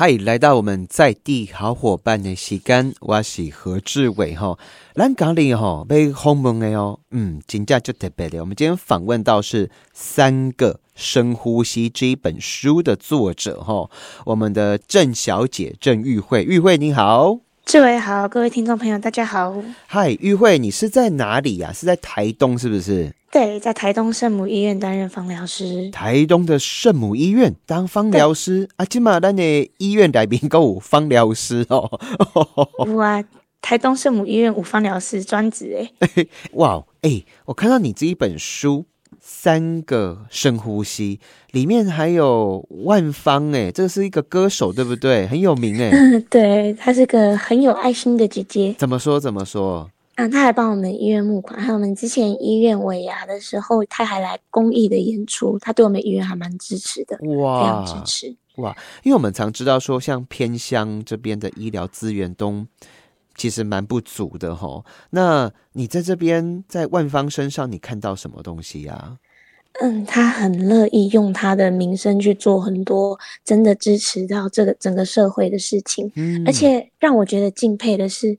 嗨，来到我们在地好伙伴的时间，我是何志伟哈。咱讲里哈被轰蒙的哦，嗯，真正就特别的。我们今天访问到是《三个深呼吸》这一本书的作者哈，我们的郑小姐郑玉慧，玉慧你好，志伟好，各位听众朋友大家好。嗨，玉慧，你是在哪里呀？是在台东是不是？对，在台东圣母医院担任芳疗师。台东的圣母医院当芳疗师啊，今嘛咱的医院来宾够有芳疗师 哦。哇，台东圣母医院五芳疗师专职哎。哇，哎，我看到你这一本书《三个深呼吸》，里面还有万芳哎，这是一个歌手对不对？很有名哎。对，她是个很有爱心的姐姐。怎么说？怎么说？嗯，他还帮我们医院募款，还有我们之前医院尾牙的时候，她还来公益的演出，她对我们医院还蛮支持的，哇，非常支持哇！因为我们常知道说，像偏乡这边的医疗资源都其实蛮不足的哈。那你在这边在万方身上，你看到什么东西呀？嗯，他很乐意用他的名声去做很多真的支持到这个整个社会的事情，嗯，而且让我觉得敬佩的是。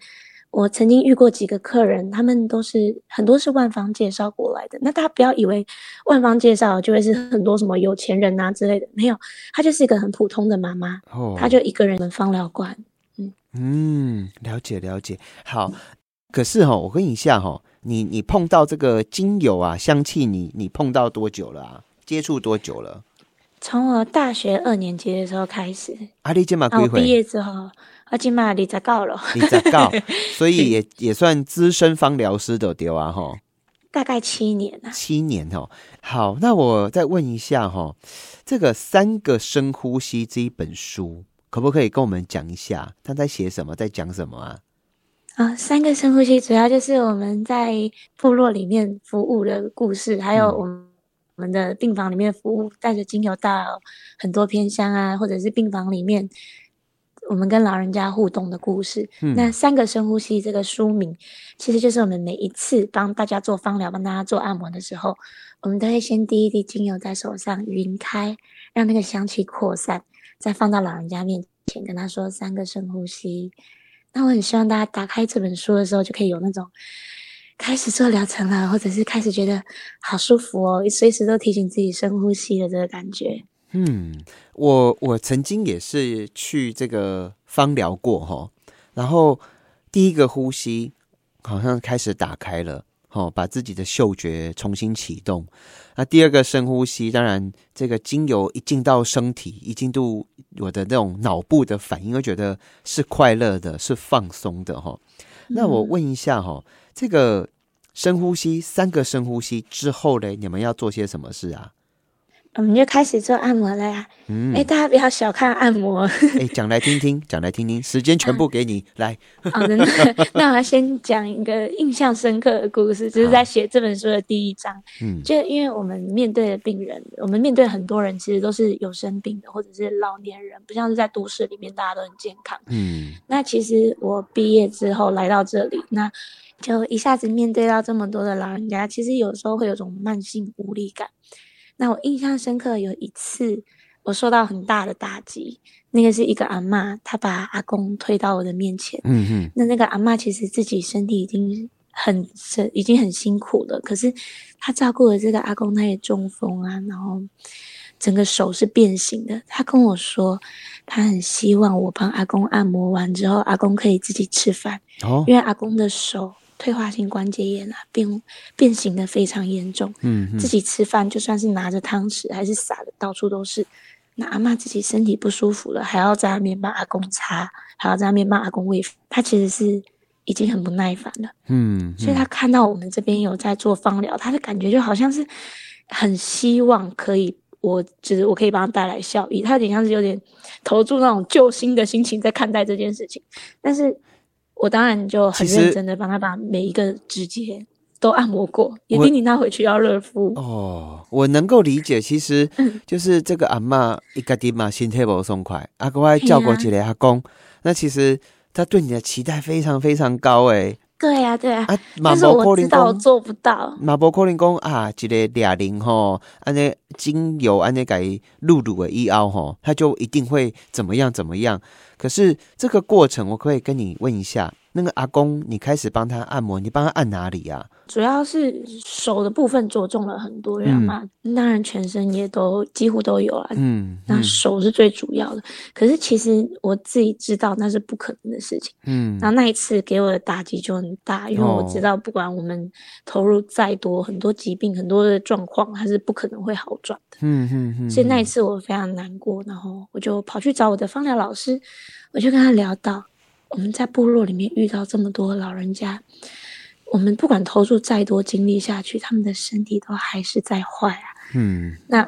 我曾经遇过几个客人，他们都是很多是万方介绍过来的。那大家不要以为万方介绍就会是很多什么有钱人啊之类的，没有，她就是一个很普通的妈妈，她就一个人的芳疗馆。嗯嗯，了解了解。好，可是哈，我问一下哈，你你碰到这个精油啊香气，你你碰到多久了啊？接触多久了？从我大学二年级的时候开始。阿丽今嘛归回？毕业之后。我今嘛你在告了，你在告，所以也也算资深芳疗师的对啊哈，大概七年啊，七年哦。好，那我再问一下哈，这个三个深呼吸这一本书，可不可以跟我们讲一下，他在写什么，在讲什么啊？啊，三个深呼吸主要就是我们在部落里面服务的故事，还有我们我们的病房里面服务，带着精油到很多偏乡啊，或者是病房里面。我们跟老人家互动的故事。那三个深呼吸这个书名，其实就是我们每一次帮大家做芳疗、帮大家做按摩的时候，我们都会先滴一滴精油在手上匀开，让那个香气扩散，再放到老人家面前，跟他说三个深呼吸。那我很希望大家打开这本书的时候，就可以有那种开始做疗程了，或者是开始觉得好舒服哦，随时都提醒自己深呼吸的这个感觉。嗯，我我曾经也是去这个芳疗过哈，然后第一个呼吸好像开始打开了，哦，把自己的嗅觉重新启动。那第二个深呼吸，当然这个精油一进到身体，一进入我的那种脑部的反应，会觉得是快乐的，是放松的哈。那我问一下哈，这个深呼吸三个深呼吸之后嘞，你们要做些什么事啊？我们就开始做按摩了呀！嗯哎，大家不要小看按摩。哎，讲来听听，讲来听听，时间全部给你来。好的，那我要先讲一个印象深刻的故事，就是在写这本书的第一章。嗯，就因为我们面对的病人，我们面对很多人，其实都是有生病的，或者是老年人，不像是在都市里面大家都很健康。嗯，那其实我毕业之后来到这里，那就一下子面对到这么多的老人家，其实有时候会有种慢性无力感。那我印象深刻有一次，我受到很大的打击。那个是一个阿妈，她把阿公推到我的面前。嗯哼。那那个阿妈其实自己身体已经很是已经很辛苦了，可是她照顾了这个阿公，他也中风啊，然后整个手是变形的。她跟我说，她很希望我帮阿公按摩完之后，阿公可以自己吃饭。哦。因为阿公的手。退化性关节炎啊，变变形的非常严重。嗯，自己吃饭就算是拿着汤匙，还是撒的到处都是。那阿妈自己身体不舒服了，还要在那边帮阿公擦，还要在那边帮阿公喂。他其实是已经很不耐烦了。嗯，所以他看到我们这边有在做方疗，他的感觉就好像是很希望可以，我就是我可以帮他带来效益。他有点像是有点投注那种救星的心情在看待这件事情，但是。我当然就很认真的帮他把每一个指节都按摩过，也叮咛他回去要热敷。哦，我能够理解，其实就是这个阿妈一个地嘛心态不松快，阿公还叫过几个阿公，那其实他对你的期待非常非常高诶。对呀，对呀，但是我知道我做不到。马波可能讲啊，一个俩零吼，安尼精油安尼改露露的一凹吼，他就一定会怎么样怎么样。可是这个过程，我可以跟你问一下。那个阿公，你开始帮他按摩，你帮他按哪里呀？主要是手的部分着重了很多，人嘛，当然全身也都几乎都有啊。嗯，那手是最主要的。可是其实我自己知道那是不可能的事情。嗯，然后那一次给我的打击就很大，因为我知道不管我们投入再多，很多疾病、很多的状况，它是不可能会好转的。嗯嗯嗯。所以那一次我非常难过，然后我就跑去找我的芳疗老师，我就跟他聊到。我们在部落里面遇到这么多老人家，我们不管投入再多精力下去，他们的身体都还是在坏啊。嗯，那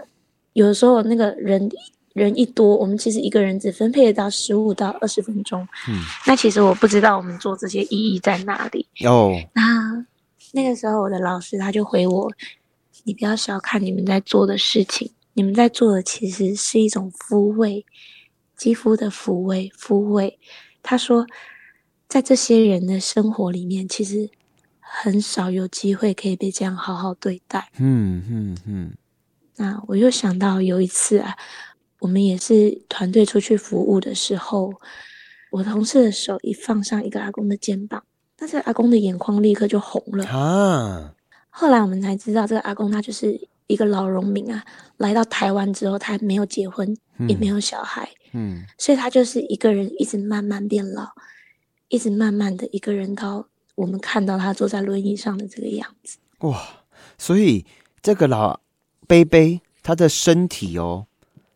有的时候那个人人一多，我们其实一个人只分配得到十五到二十分钟。嗯，那其实我不知道我们做这些意义在哪里。哦，那那个时候我的老师他就回我：“你不要小看你们在做的事情，你们在做的其实是一种抚慰，肌肤的抚慰，抚慰。”他说，在这些人的生活里面，其实很少有机会可以被这样好好对待。嗯嗯嗯。那我又想到有一次啊，我们也是团队出去服务的时候，我同事的手一放上一个阿公的肩膀，那这阿公的眼眶立刻就红了啊。后来我们才知道，这个阿公他就是一个老农民啊，来到台湾之后，他没有结婚，也没有小孩。嗯，所以他就是一个人一直慢慢变老，一直慢慢的一个人到我们看到他坐在轮椅上的这个样子。哇，所以这个老贝贝，他的身体哦，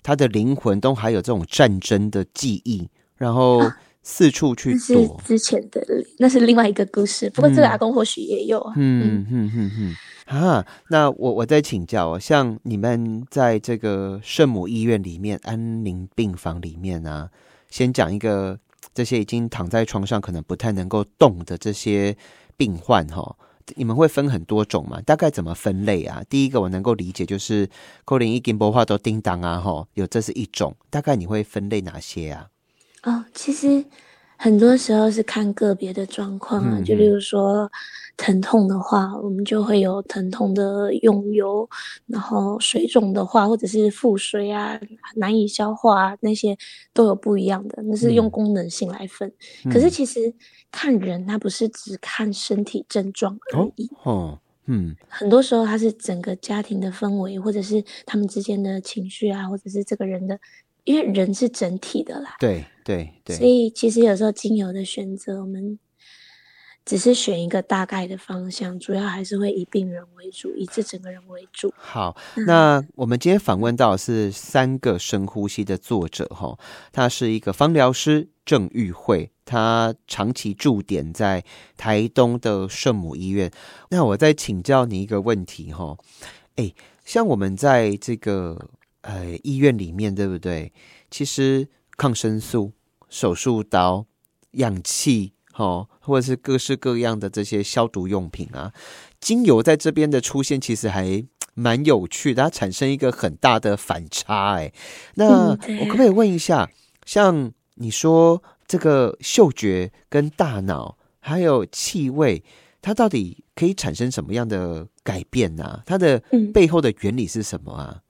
他的灵魂都还有这种战争的记忆，然后四处去躲。之前的那是另外一个故事，不过这个阿公或许也有。嗯嗯嗯嗯。啊，那我我再请教哦，像你们在这个圣母医院里面安宁病房里面啊，先讲一个这些已经躺在床上可能不太能够动的这些病患哈，你们会分很多种嘛？大概怎么分类啊？第一个我能够理解就是扣零一金波话都叮当啊哈，有这是一种，大概你会分类哪些啊？哦，其实很多时候是看个别的状况啊，就例如说。疼痛的话，我们就会有疼痛的用油；然后水肿的话，或者是腹水啊、难以消化啊，那些都有不一样的。那是用功能性来分。可是其实看人，他不是只看身体症状而已。哦，嗯，很多时候他是整个家庭的氛围，或者是他们之间的情绪啊，或者是这个人的，因为人是整体的啦。对对对。所以其实有时候精油的选择，我们。只是选一个大概的方向，主要还是会以病人为主，以这整个人为主。好，那我们今天访问到是三个深呼吸的作者哈，他是一个芳疗师郑玉慧，他长期驻点在台东的圣母医院。那我再请教你一个问题哈，哎，像我们在这个呃医院里面，对不对？其实抗生素、手术刀、氧气。哦，或者是各式各样的这些消毒用品啊，精油在这边的出现其实还蛮有趣的，它产生一个很大的反差。哎，那我可不可以问一下，像你说这个嗅觉跟大脑还有气味，它到底可以产生什么样的改变呢？它的背后的原理是什么啊？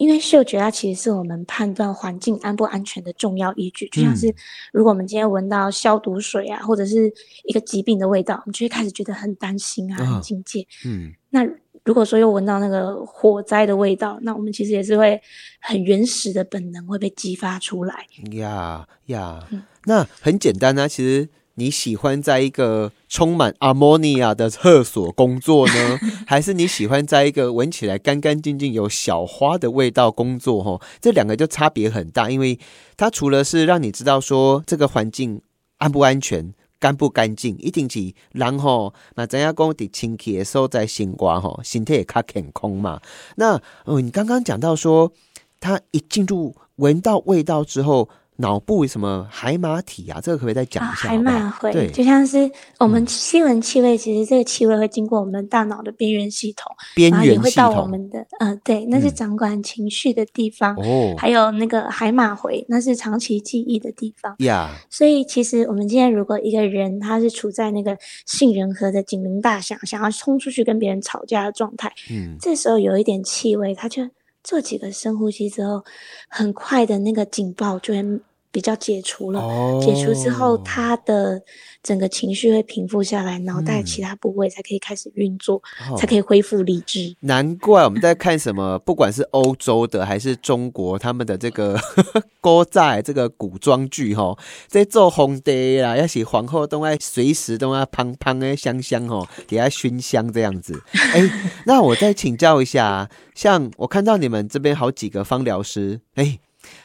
因为嗅觉它其实是我们判断环境安不安全的重要依据，就像是如果我们今天闻到消毒水啊，或者是一个疾病的味道，我们就会开始觉得很担心啊，很警戒。嗯，那如果说又闻到那个火灾的味道，那我们其实也是会很原始的本能会被激发出来。呀呀，那很简单啊，其实。你喜欢在一个充满阿莫尼亚的厕所工作呢，还是你喜欢在一个闻起来干干净净、有小花的味道工作？哈，这两个就差别很大，因为它除了是让你知道说这个环境安不安全、干不干净，一定是然后那怎样讲的清气的时候在新瓜哈，心态也卡健康嘛。那哦，你刚刚讲到说，它一进入闻到味道之后。脑部什么海马体啊？这个可不可以再讲一下？海马回，对，就像是我们新闻气味，其实这个气味会经过我们大脑的边缘系统，边缘系统会到我们的，嗯，对，那是掌管情绪的地方。哦，还有那个海马回，那是长期记忆的地方。呀，所以其实我们今天如果一个人他是处在那个杏仁核的警铃大响，想要冲出去跟别人吵架的状态，嗯，这时候有一点气味，他就做几个深呼吸之后，很快的那个警报就会。比较解除了，解除之后，他的整个情绪会平复下来，脑袋其他部位才可以开始运作，才可以恢复理智。难怪我们在看什么，不管是欧洲的还是中国，他们的这个 歌仔这个古装剧哈，在做皇帝啦，要写皇后都要随时都要胖胖的香香哦，给他熏香这样子。哎，那我再请教一下，像我看到你们这边好几个芳疗师，哎。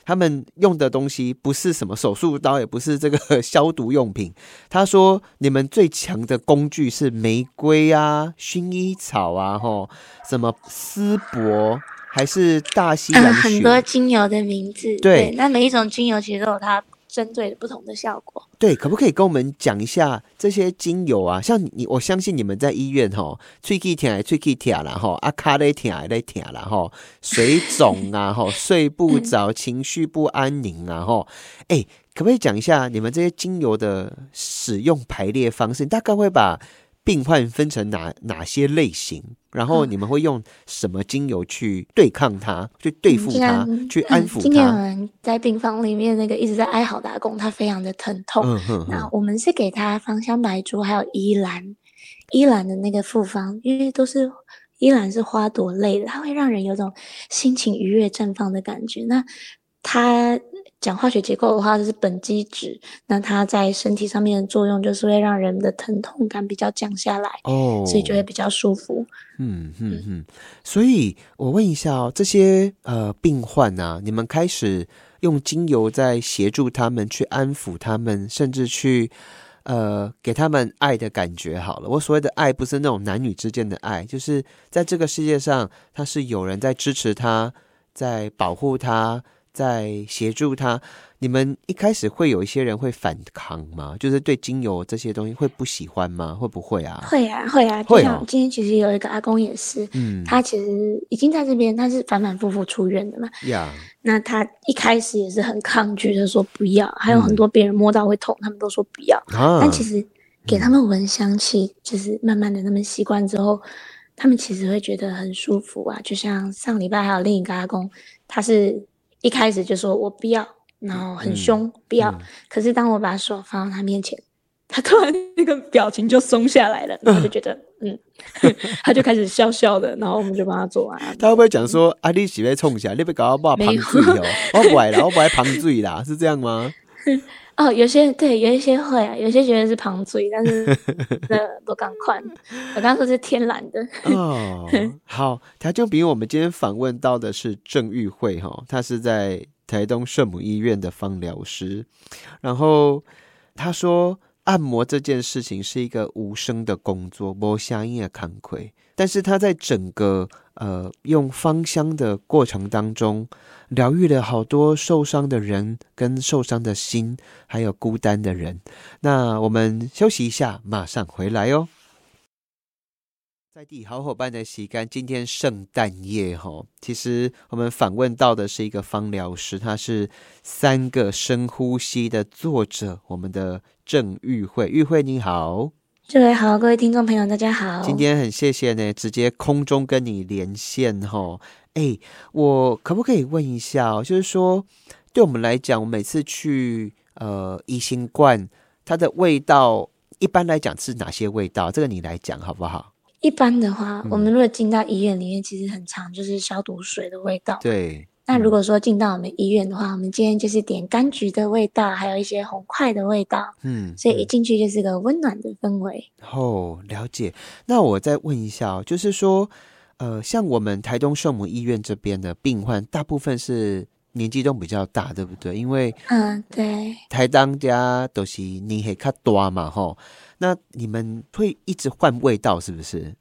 他们用的东西不是什么手术刀，也不是这个 消毒用品。他说：“你们最强的工具是玫瑰啊、薰衣草啊，吼，什么丝柏，还是大西洋很多精油的名字。对，那每一种精油其实都有它。”针对不同的效果，对，可不可以跟我们讲一下这些精油啊？像你，我相信你们在医院哈，吹气甜，吹气甜了哈，阿卡嘞甜嘞甜了哈，水肿啊哈，睡不着，情绪不安宁啊哈，哎，可不可以讲一下你们这些精油的使用排列方式？大概会把。病患分成哪哪些类型？然后你们会用什么精油去对抗它，去对付它，去安抚它？今天有人在病房里面，那个一直在哀嚎打工，他非常的疼痛。那我们是给他芳香白珠，还有依兰，依兰的那个复方，因为都是依兰是花朵类的，它会让人有种心情愉悦、绽放的感觉。那它。讲化学结构的话，就是苯基酯。那它在身体上面的作用，就是会让人的疼痛感比较降下来哦，所以就会比较舒服。嗯嗯嗯。所以我问一下哦，这些呃病患啊，你们开始用精油在协助他们去安抚他们，甚至去呃给他们爱的感觉。好了，我所谓的爱，不是那种男女之间的爱，就是在这个世界上，他是有人在支持他，在保护他。在协助他，你们一开始会有一些人会反抗吗？就是对精油这些东西会不喜欢吗？会不会啊？会啊，会啊。就像。今天其实有一个阿公也是，嗯，他其实已经在这边，他是反反复复出院的嘛。呀。那他一开始也是很抗拒的，说不要。还有很多别人摸到会痛，他们都说不要。啊。但其实给他们闻香气，就是慢慢的他们习惯之后，他们其实会觉得很舒服啊。就像上礼拜还有另一个阿公，他是。一开始就说我不要，然后很凶不要。可是当我把手放到他面前，他突然那个表情就松下来了，然后就觉得嗯，他就开始笑笑的，然后我们就帮他做完。他会不会讲说啊，你喜欢冲起来，你别搞我把旁醉哦，我不爱啦，我不爱旁醉啦，是这样吗？哦，有些对，有一些会啊，有些觉得是旁嘴，但是那不赶快。我刚刚说是天然的哦。好，他就比我们今天访问到的是郑玉慧哈，她是在台东圣母医院的芳疗师。然后她说，按摩这件事情是一个无声的工作，无声音的惭愧。但是他在整个呃用芳香的过程当中。疗愈了好多受伤的人，跟受伤的心，还有孤单的人。那我们休息一下，马上回来哦。在地好伙伴的洗干，今天圣诞夜哈，其实我们访问到的是一个芳疗师，他是三个深呼吸的作者，我们的郑玉慧，玉慧你好。这位好，各位听众朋友，大家好。今天很谢谢呢，直接空中跟你连线哈。哎，我可不可以问一下哦？就是说，对我们来讲，我每次去呃一星冠，它的味道一般来讲是哪些味道？这个你来讲好不好？一般的话，我们如果进到医院里面，其实很常就是消毒水的味道。对。那如果说进到我们医院的话，我们今天就是点柑橘的味道，还有一些红块的味道，嗯，所以一进去就是个温暖的氛围。哦，了解。那我再问一下，就是说，呃，像我们台东圣母医院这边的病患，大部分是年纪都比较大，对不对？因为，嗯，对，台当家都是年纪较大嘛，吼。那你们会一直换味道，是不是？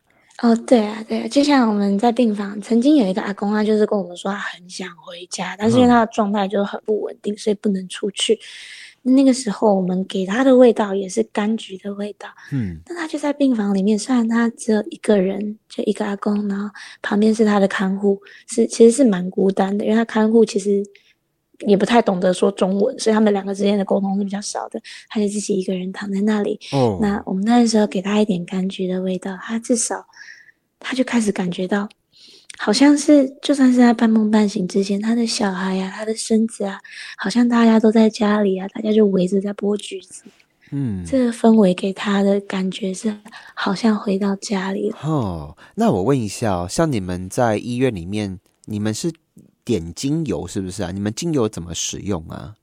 哦，对啊，对啊，就像我们在病房曾经有一个阿公，他就是跟我们说他很想回家，但是因为他的状态就很不稳定，所以不能出去。那个时候我们给他的味道也是柑橘的味道，嗯，那他就在病房里面，虽然他只有一个人，就一个阿公，然后旁边是他的看护，是其实是蛮孤单的，因为他看护其实也不太懂得说中文，所以他们两个之间的沟通是比较少的，他就自己一个人躺在那里。哦，那我们那时候给他一点柑橘的味道，他至少他就开始感觉到。好像是，就算是在半梦半醒之间，他的小孩呀，他的孙子啊，好像大家都在家里啊，大家就围着在剥橘子，嗯，这个氛围给他的感觉是好像回到家里了。哦，那我问一下哦，像你们在医院里面，你们是点精油是不是啊？你们精油怎么使用啊？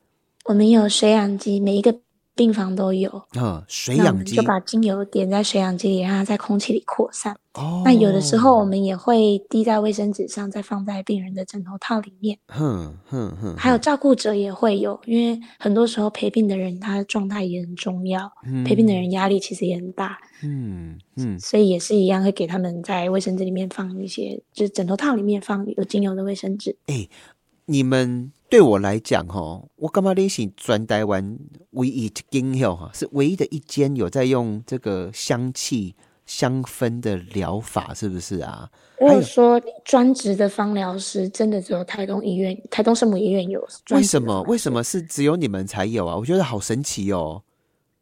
我们有水氧机，每一个。病房都有，嗯，水氧机就把精油点在水氧机里，让它在空气里扩散。哦，那有的时候我们也会滴在卫生纸上，再放在病人的枕头套里面。哼哼哼，还有照顾者也会有，因为很多时候陪病的人他的状态也很重要，陪病的人压力其实也很大。嗯嗯，所以也是一样，会给他们在卫生纸里面放一些，就是枕头套里面放有精油的卫生纸。哎，你们。对我来讲，哈，我干嘛联系专台湾唯一一间哈，是唯一的一间有在用这个香气香氛的疗法，是不是啊？我有说专职的芳疗师，真的只有台东医院、台东圣母医院有。为什么？为什么是只有你们才有啊？我觉得好神奇哦。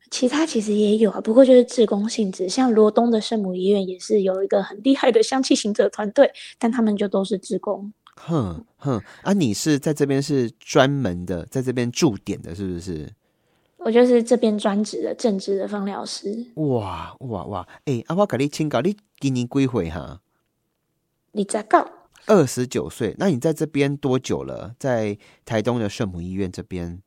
其他其实也有啊，不过就是自工性质。像罗东的圣母医院也是有一个很厉害的香气行者团队，但他们就都是自工。哼哼，啊，你是在这边是专门的，在这边驻点的，是不是？我就是这边专职的正职的芳疗师。哇哇哇！哎，阿花给你请教，你今年几岁哈？你在告二十九岁？那你在这边多久了？在台东的圣母医院这边？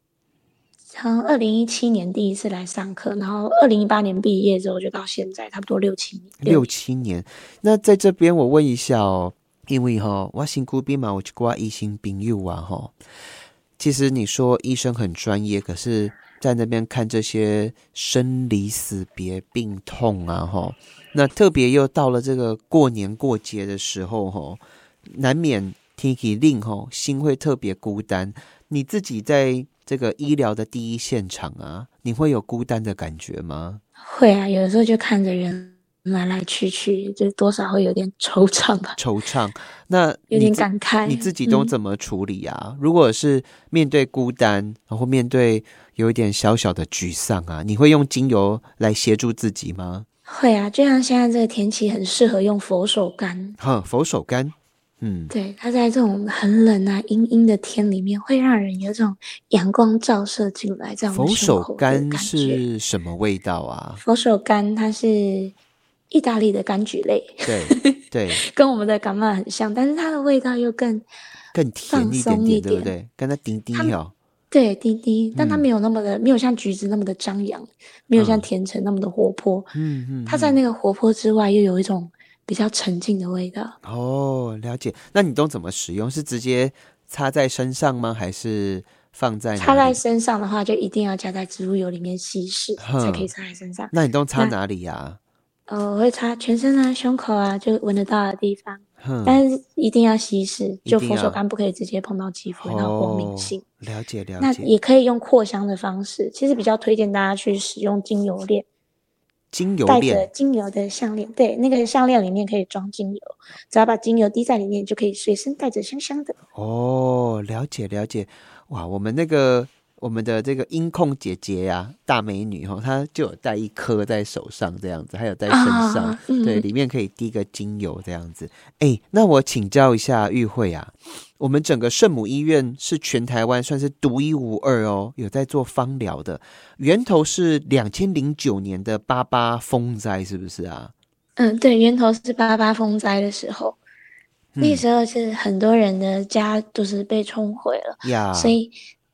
从二零一七年第一次来上课，然后二零一八年毕业之后就到现在，差不多六七年。六七年。那在这边，我问一下哦。因为哈，我辛苦兵嘛，我去挂医生朋友啊哈。其实你说医生很专业，可是在那边看这些生离死别、病痛啊哈，那特别又到了这个过年过节的时候哈，难免天气令哈，心会特别孤单。你自己在这个医疗的第一现场啊，你会有孤单的感觉吗？会啊，有的时候就看着人。来来去去，就多少会有点 惆怅吧。惆怅，那有点感慨。你自己都怎么处理啊？如果是面对孤单，然后面对有一点小小的沮丧啊，你会用精油来协助自己吗？会啊，就像现在这个天气，很适合用佛手柑。哈，佛手柑，嗯，对，它在这种很冷啊、阴阴的天里面，会让人有这种阳光照射进来。这样佛手柑是什么味道啊？佛手柑它是。意大利的柑橘类，对对，跟我们的橄榄很像，但是它的味道又更更甜一点点，对不对？跟它滴滴哦，对滴滴，但它没有那么的，没有像橘子那么的张扬，没有像甜橙那么的活泼。嗯嗯，它在那个活泼之外，又有一种比较沉静的味道。哦，了解。那你都怎么使用？是直接擦在身上吗？还是放在擦在身上的话，就一定要加在植物油里面稀释，才可以擦在身上。那你都擦哪里呀？呃，我会擦全身啊，胸口啊，就闻得到的地方。但是一定要稀释，就佛手柑不可以直接碰到肌肤，然后过敏性。了解了解。那也可以用扩香的方式，其实比较推荐大家去使用精油链。精油带着精油的项链，对，那个项链里面可以装精油，只要把精油滴在里面，就可以随身带着香香的。哦，了解了解。哇，我们那个。我们的这个音控姐姐呀，大美女哈，她就有带一颗在手上这样子，还有在身上，对，里面可以滴个精油这样子。哎，那我请教一下玉慧啊，我们整个圣母医院是全台湾算是独一无二哦，有在做芳疗的，源头是两千零九年的八八风灾，是不是啊？嗯，对，源头是八八风灾的时候，那时候是很多人的家都是被冲毁了呀，所以。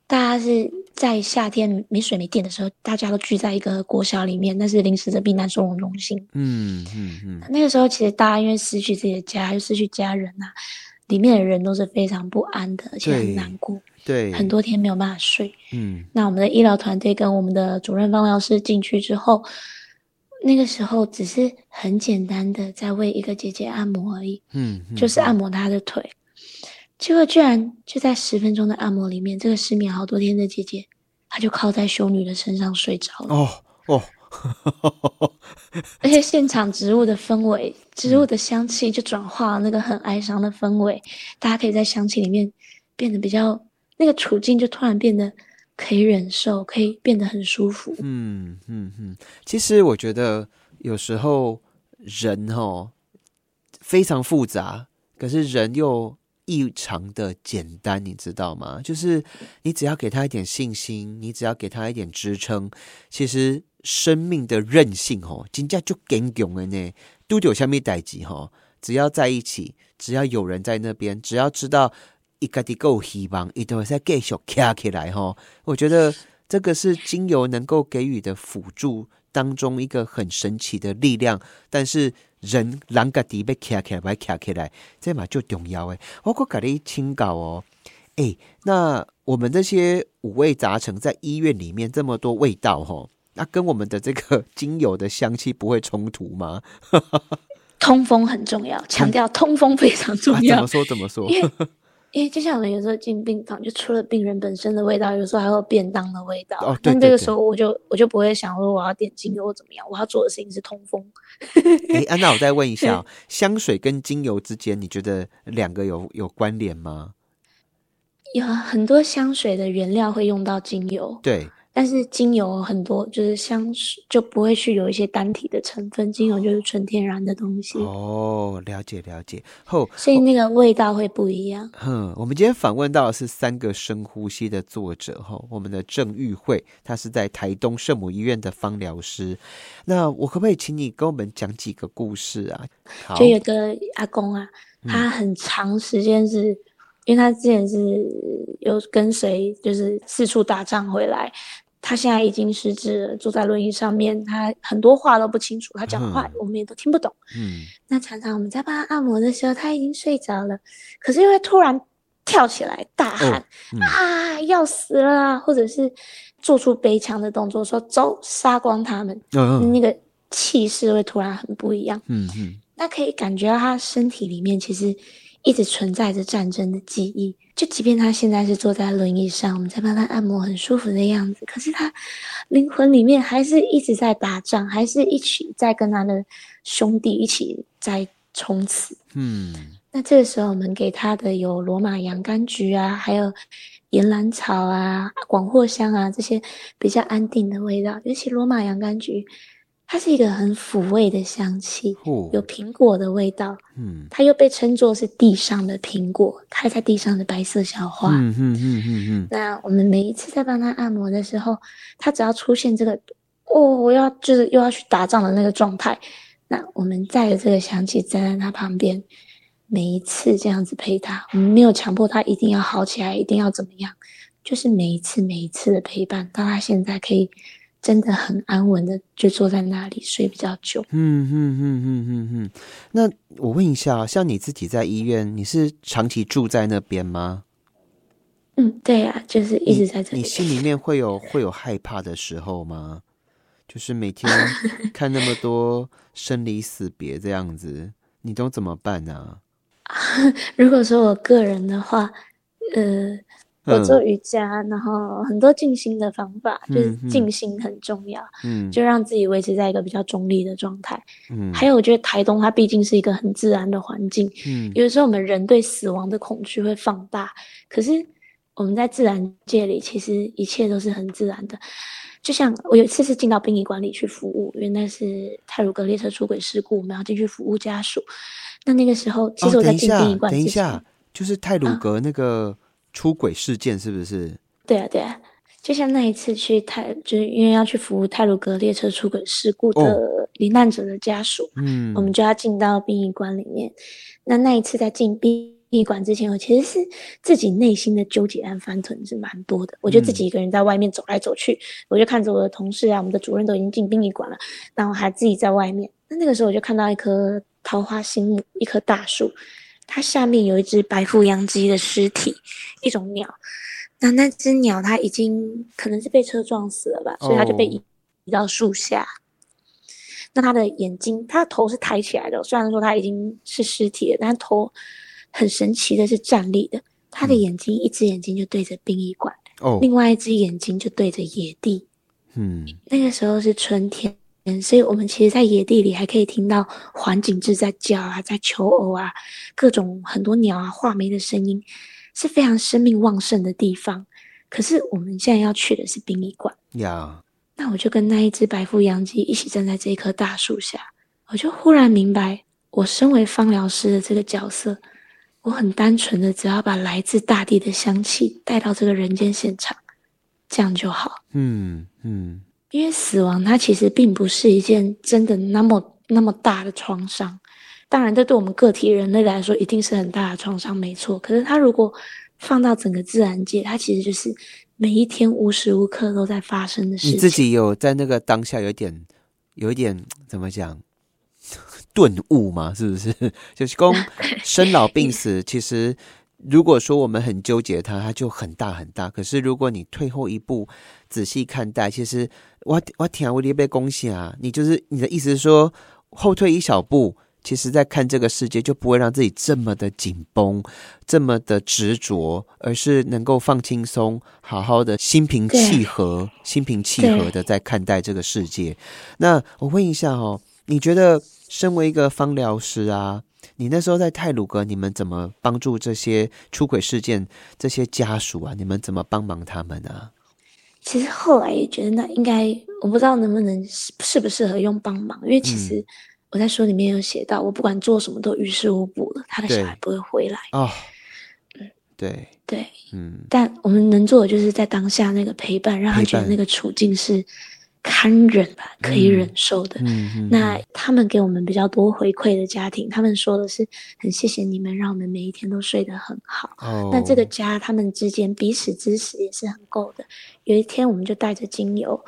大家是在夏天没水没电的时候，大家都聚在一个国小里面，那是临时的避难收容中心。嗯嗯嗯。那个时候，其实大家因为失去自己的家，又失去家人呐，里面的人都是非常不安的，而且很难过。对。很多天没有办法睡。嗯。那我们的医疗团队跟我们的主任方疗师进去之后，那个时候只是很简单的在为一个姐姐按摩而已，嗯，就是按摩她的腿。结果居然就在十分钟的按摩里面，这个失眠好多天的姐姐，她就靠在修女的身上睡着了。哦哦，而且现场植物的氛围、植物的香气就转化了那个很哀伤的氛围，大家可以在香气里面变得比较那个处境就突然变得可以忍受，可以变得很舒服。嗯嗯嗯，其实我觉得有时候人哦非常复杂，可是人又。异常的简单，你知道吗？就是你只要给他一点信心，你只要给他一点支撑，其实生命的韧性哦，真正就更强了呢。都有下面代际哈，只要在一起，只要有人在那边，只要知道一个的够希望，一定会再继续卡起来哈。我觉得这个是精油能够给予的辅助当中一个很神奇的力量，但是。人人家底要徛起来，不卡起来，这嘛就重要诶。我可给你请教哦，诶，那我们这些五味杂陈在医院里面这么多味道哈，那跟我们的这个精油的香气不会冲突吗？通风很重要，强调通风非常重要。怎么说？怎么说？因为就像我们有时候进病房，就除了病人本身的味道，有时候还有便当的味道。哦，但这个时候我就我就不会想说我要点精油或怎么样，我要做的事情是通风。哎，安娜，我再问一下，香水跟精油之间，你觉得两个有有关联吗？有很多香水的原料会用到精油。对。但是精油很多，就是香水就不会去有一些单体的成分，精油就是纯天然的东西。哦，了解了解。后，所以那个味道会不一样。哼，我们今天访问到的是三个深呼吸的作者，哈，我们的郑玉慧，她是在台东圣母医院的芳疗师。那我可不可以请你跟我们讲几个故事啊？就有个阿公啊，他很长时间是，因为他之前是有跟谁就是四处打仗回来。他现在已经失智，坐在轮椅上面，他很多话都不清楚，他讲话我们也都听不懂。嗯，那常常我们在帮他按摩的时候，他已经睡着了，可是因为突然跳起来大喊啊要死了，或者是做出悲强的动作，说走杀光他们，那个气势会突然很不一样。嗯嗯，那可以感觉到他身体里面其实一直存在着战争的记忆。就即便他现在是坐在轮椅上，我们在帮他按摩，很舒服的样子，可是他灵魂里面还是一直在打仗，还是一起在跟他的兄弟一起在冲刺。嗯，那这个时候我们给他的有罗马洋甘菊啊，还有岩兰草啊、广藿香啊这些比较安定的味道，尤其罗马洋甘菊。它是一个很抚慰的香气，有苹果的味道。嗯，它又被称作是地上的苹果，开在地上的白色小花。嗯嗯嗯嗯嗯。那我们每一次在帮他按摩的时候，他只要出现这个，哦，我要就是又要去打仗的那个状态，那我们带着这个香气站在他旁边，每一次这样子陪他，我们没有强迫他一定要好起来，一定要怎么样，就是每一次每一次的陪伴，到他现在可以。真的很安稳的，就坐在那里睡比较久。嗯嗯嗯嗯嗯嗯。那我问一下，像你自己在医院，你是长期住在那边吗？嗯，对呀，就是一直在这里。你心里面会有会有害怕的时候吗？就是每天 看那么多生离死别这样子，你都怎么办呢？如果说我个人的话，呃。我做瑜伽，然后很多静心的方法，就是静心很重要，嗯，就让自己维持在一个比较中立的状态。嗯，还有我觉得台东它毕竟是一个很自然的环境，嗯，有的时候我们人对死亡的恐惧会放大，可是我们在自然界里，其实一切都是很自然的。就像我有一次是进到殡仪馆里去服务，因为那是泰鲁格列车出轨事故，我们要进去服务家属。那那个时候，其实我在进殡仪馆等一下，就是泰鲁格那个。出轨事件是不是？对啊，对啊，就像那一次去泰，就是因为要去服务泰鲁格列车出轨事故的罹难者的家属，嗯，我们就要进到殡仪馆里面。那那一次在进殡仪馆之前，我其实是自己内心的纠结和翻腾是蛮多的。我就自己一个人在外面走来走去，我就看着我的同事啊，我们的主任都已经进殡仪馆了，然后还自己在外面。那那个时候我就看到一棵桃花心木，一棵大树。它下面有一只白腹秧鸡的尸体，一种鸟。那那只鸟它已经可能是被车撞死了吧，所以它就被移移到树下。那它的眼睛，它的头是抬起来的，虽然说它已经是尸体了，但头很神奇的是站立的。它的眼睛，一只眼睛就对着殡仪馆，哦，另外一只眼睛就对着野地。嗯，那个时候是春天，所以我们其实，在野地里还可以听到环景雉在叫啊，在求偶啊，各种很多鸟啊、画眉的声音，是非常生命旺盛的地方。可是我们现在要去的是殡仪馆呀。那我就跟那一只白腹羊鸡一起站在这一棵大树下，我就忽然明白，我身为芳疗师的这个角色，我很单纯的，只要把来自大地的香气带到这个人间现场，这样就好。嗯嗯，因为死亡它其实并不是一件真的那么那么大的创伤，当然这对我们个体人类来说一定是很大的创伤，没错。可是它如果放到整个自然界，它其实就是每一天无时无刻都在发生的事情。你自己有在那个当下有点，有一点怎么讲顿悟吗？是不是？就是公 生老病死，其实如果说我们很纠结它，它就很大很大。可是如果你退后一步，仔细看待，其实我我天啊，我被恭喜啊！你就是你的意思是说后退一小步。其实，在看这个世界，就不会让自己这么的紧绷，这么的执着，而是能够放轻松，好好的心平气和，心平气和的在看待这个世界。那我问一下哦，你觉得身为一个芳疗师啊，你那时候在泰鲁格，你们怎么帮助这些出轨事件这些家属啊？你们怎么帮忙他们呢？其实后来也觉得，那应该我不知道能不能适不适合用帮忙，因为其实。我在书里面有写到，我不管做什么都于事无补了，他的小孩不会回来啊。嗯，对对，嗯，但我们能做的就是在当下那个陪伴，让他觉得那个处境是堪忍吧，可以忍受的。嗯那他们给我们比较多回馈的家庭，他们说的是很谢谢你们，让我们每一天都睡得很好。哦。那这个家，他们之间彼此支持也是很够的。有一天，我们就带着精油。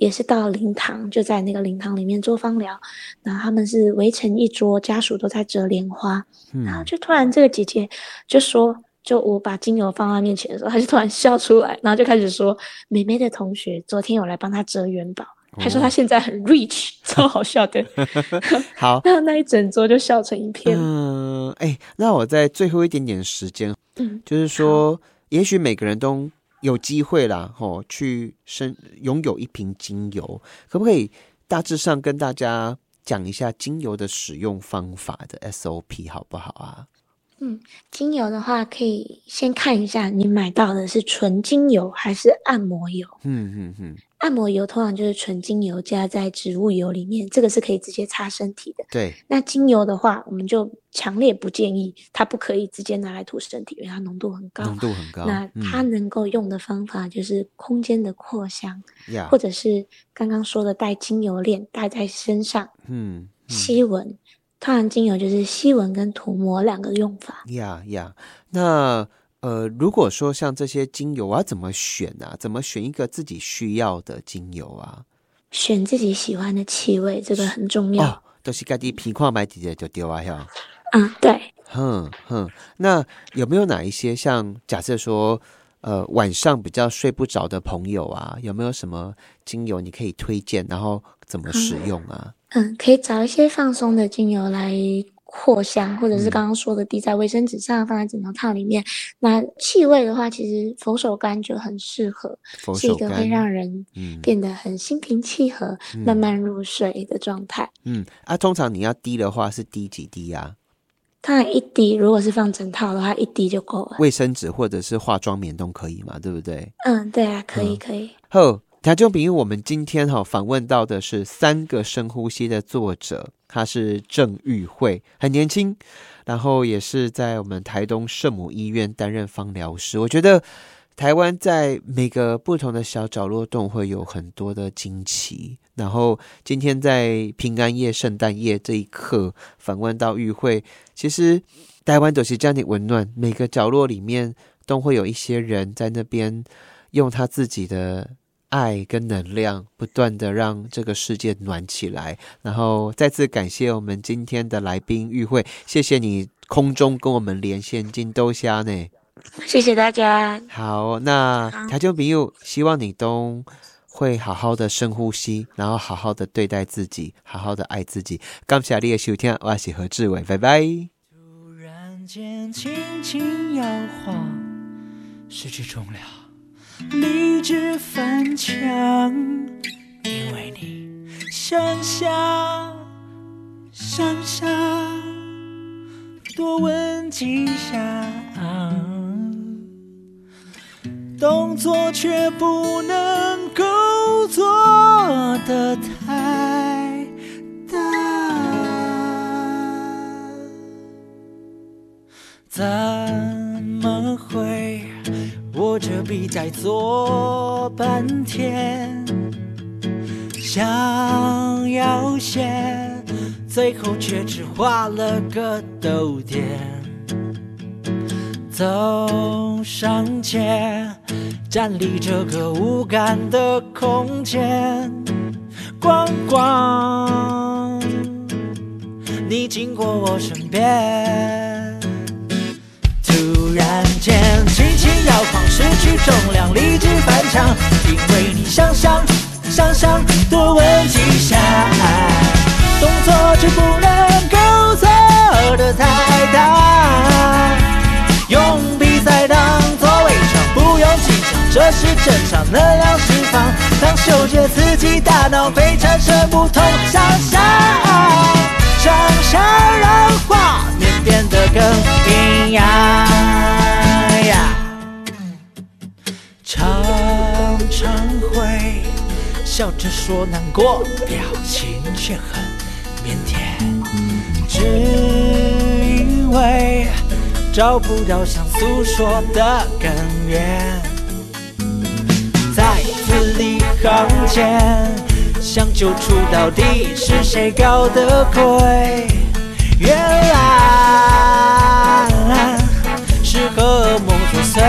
也是到灵堂，就在那个灵堂里面做芳疗，然后他们是围成一桌，家属都在折莲花，然后就突然这个姐姐就说，就我把精油放在面前的时候，他就突然笑出来，然后就开始说，美美的同学昨天有来帮他折元宝，还说他现在很 rich，超好笑的。好，那那一整桌就笑成一片。嗯，哎，那我在最后一点点时间，嗯，就是说，也许每个人都。有机会啦，吼，去生拥有一瓶精油，可不可以大致上跟大家讲一下精油的使用方法的 SOP 好不好啊？嗯，精油的话，可以先看一下你买到的是纯精油还是按摩油。嗯嗯嗯。按摩油通常就是纯精油加在植物油里面，这个是可以直接擦身体的。对，那精油的话，我们就强烈不建议，它不可以直接拿来涂身体，因为它浓度很高。浓度很高。那它能够用的方法就是空间的扩香，或者是刚刚说的带精油链戴在身上。嗯，吸闻，通常精油就是吸闻跟涂抹两个用法。呀呀，那。呃，如果说像这些精油，我要怎么选啊？怎么选一个自己需要的精油啊？选自己喜欢的气味，这个很重要。都是家己皮块买直接就丢啊，哈。嗯，对。哼哼，那有没有哪一些像假设说，呃，晚上比较睡不着的朋友啊，有没有什么精油你可以推荐？然后怎么使用啊？嗯，可以找一些放松的精油来。扩香，或者是刚刚说的滴在卫生纸上，放在枕头套里面。那气味的话，其实佛手柑就很适合，是一个会让人变得很心平气和、慢慢入睡的状态。嗯，啊，通常你要滴的话是滴几滴啊？它一滴，如果是放整套的话，一滴就够了。卫生纸或者是化妆棉都可以嘛，对不对？嗯，对啊，可以，可以。好，听众朋友，我们今天哈访问到的是三个深呼吸的作者。他是郑玉慧，很年轻，然后也是在我们台东圣母医院担任芳疗师。我觉得台湾在每个不同的小角落都会有很多的惊奇。然后今天在平安夜、圣诞夜这一刻访问到玉慧，其实台湾都是这样的温暖，每个角落里面都会有一些人在那边用他自己的。爱跟能量不断的让这个世界暖起来，然后再次感谢我们今天的来宾玉慧，谢谢你空中跟我们连线金豆虾呢，谢谢大家。好，那台中朋友希望你都会好好的深呼吸，然后好好的对待自己，好好的爱自己。感谢你的收听，我是何志伟，拜拜。突然间轻轻摇晃，失去重量，理智翻墙，因为你想想想想，多问几下。动作却不能够做得笔在做半天？想要写，最后却只画了个逗点。走上前，站立这个无感的空间。光光，你经过我身边。间，轻轻摇晃，失去重量，理智翻墙。因为你想想想想，多问几下，动作却不能够做的太大。用比赛当作伪装，不用紧张，这是正常能量释放。当嗅觉刺激大脑，会产生不同想象，想象让画面变得更营养。呀常常会笑着说难过，表情却很腼腆，只因为。找不到想诉说的根源，在字里行间想揪出到底是谁搞的鬼，原来是荷蒙作祟。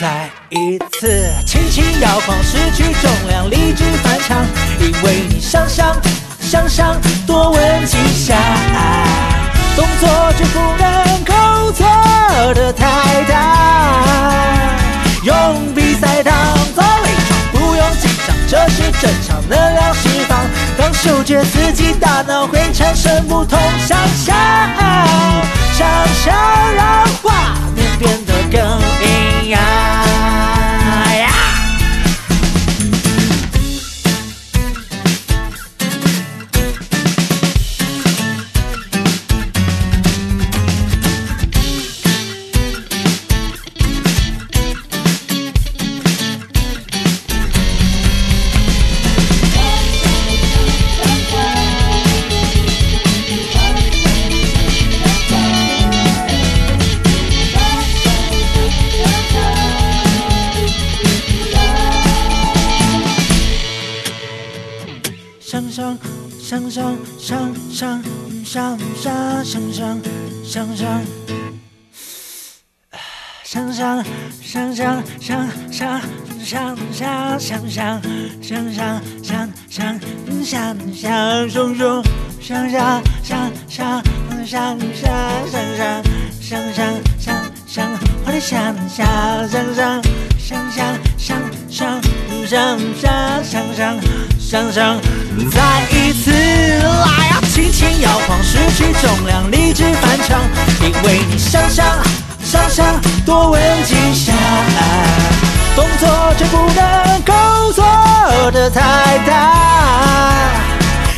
再一次轻轻摇晃，失去重量，理智翻墙，因为你想想想想，多问几下。动作却不能够做的太大，用比赛当做伪装，不用紧张，这是正常能量释放。嗅觉刺激大脑，会产生不同想象，想象让画面变得更营养。想想想想想想想想想熊熊，想想想想想想想想想想想想，我的想想想想想想想想想想想。想想，再一次来啊！轻轻摇晃，失去重量，理智翻墙。因为你想想，想想，多问几下，动作却不能够做的太大。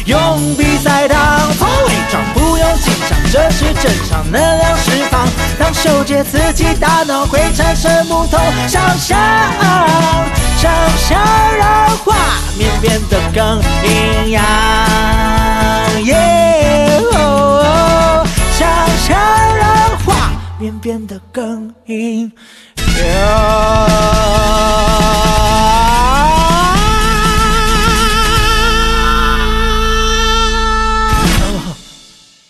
用比赛当作伪装，不用紧张，这是正常能量释放。当嗅觉刺激大脑，会产生不同想象。想象让画面变得更营养，想象让画面变得更营 Yeah.